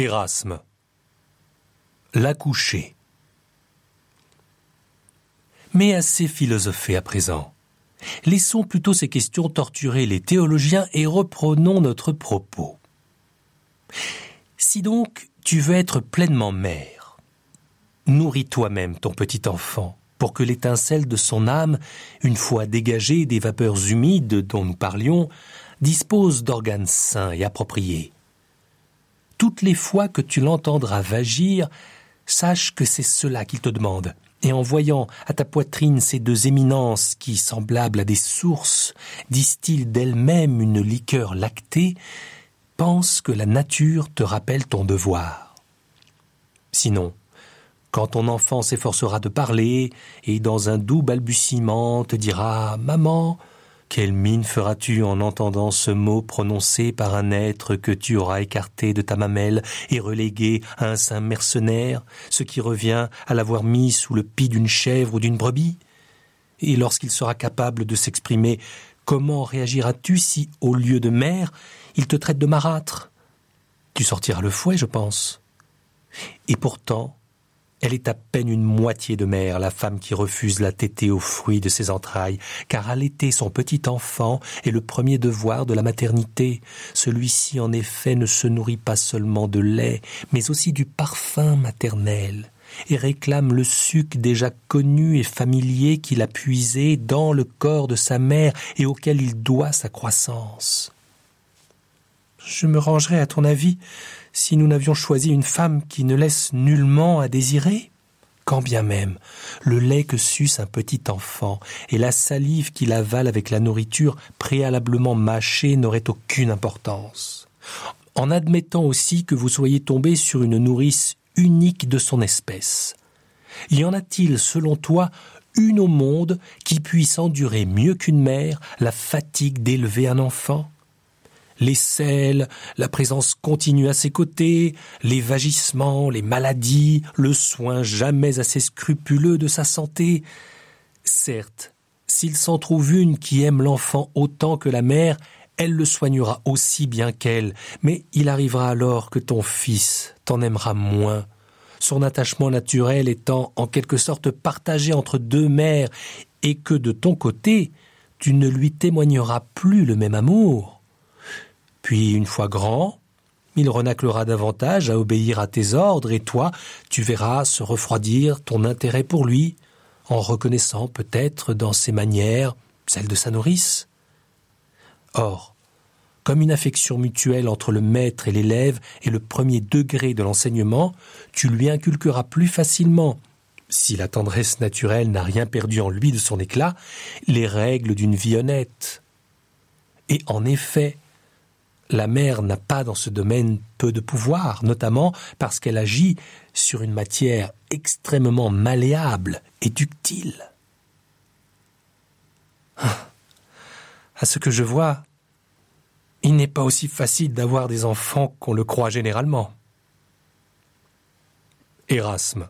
Erasme. L'accoucher. Mais assez philosophé à présent. Laissons plutôt ces questions torturer les théologiens et reprenons notre propos. Si donc tu veux être pleinement mère, nourris toi-même ton petit enfant pour que l'étincelle de son âme, une fois dégagée des vapeurs humides dont nous parlions, dispose d'organes sains et appropriés. Toutes les fois que tu l'entendras vagir, sache que c'est cela qu'il te demande, et en voyant à ta poitrine ces deux éminences qui, semblables à des sources, distillent d'elles-mêmes une liqueur lactée, pense que la nature te rappelle ton devoir. Sinon, quand ton enfant s'efforcera de parler, et dans un doux balbutiement te dira Maman, quelle mine feras-tu en entendant ce mot prononcé par un être que tu auras écarté de ta mamelle et relégué à un saint mercenaire, ce qui revient à l'avoir mis sous le pis d'une chèvre ou d'une brebis? Et lorsqu'il sera capable de s'exprimer, comment réagiras-tu si, au lieu de mère, il te traite de marâtre? Tu sortiras le fouet, je pense. Et pourtant, elle est à peine une moitié de mère, la femme qui refuse la tétée aux fruits de ses entrailles, car allaiter son petit enfant est le premier devoir de la maternité. Celui-ci, en effet, ne se nourrit pas seulement de lait, mais aussi du parfum maternel, et réclame le suc déjà connu et familier qu'il a puisé dans le corps de sa mère et auquel il doit sa croissance. Je me rangerai à ton avis si nous n'avions choisi une femme qui ne laisse nullement à désirer? Quand bien même le lait que suce un petit enfant et la salive qu'il avale avec la nourriture préalablement mâchée n'auraient aucune importance. En admettant aussi que vous soyez tombé sur une nourrice unique de son espèce. Y en a-t-il, selon toi, une au monde qui puisse endurer mieux qu'une mère la fatigue d'élever un enfant? Les selles, la présence continue à ses côtés, les vagissements, les maladies, le soin jamais assez scrupuleux de sa santé. Certes, s'il s'en trouve une qui aime l'enfant autant que la mère, elle le soignera aussi bien qu'elle, mais il arrivera alors que ton fils t'en aimera moins, son attachement naturel étant en quelque sorte partagé entre deux mères, et que de ton côté, tu ne lui témoigneras plus le même amour. Puis, une fois grand, il renaclera davantage à obéir à tes ordres, et toi, tu verras se refroidir ton intérêt pour lui, en reconnaissant peut-être dans ses manières celle de sa nourrice. Or, comme une affection mutuelle entre le maître et l'élève est le premier degré de l'enseignement, tu lui inculqueras plus facilement, si la tendresse naturelle n'a rien perdu en lui de son éclat, les règles d'une vie honnête. Et en effet, la mère n'a pas dans ce domaine peu de pouvoir, notamment parce qu'elle agit sur une matière extrêmement malléable et ductile. À ce que je vois, il n'est pas aussi facile d'avoir des enfants qu'on le croit généralement. Erasme.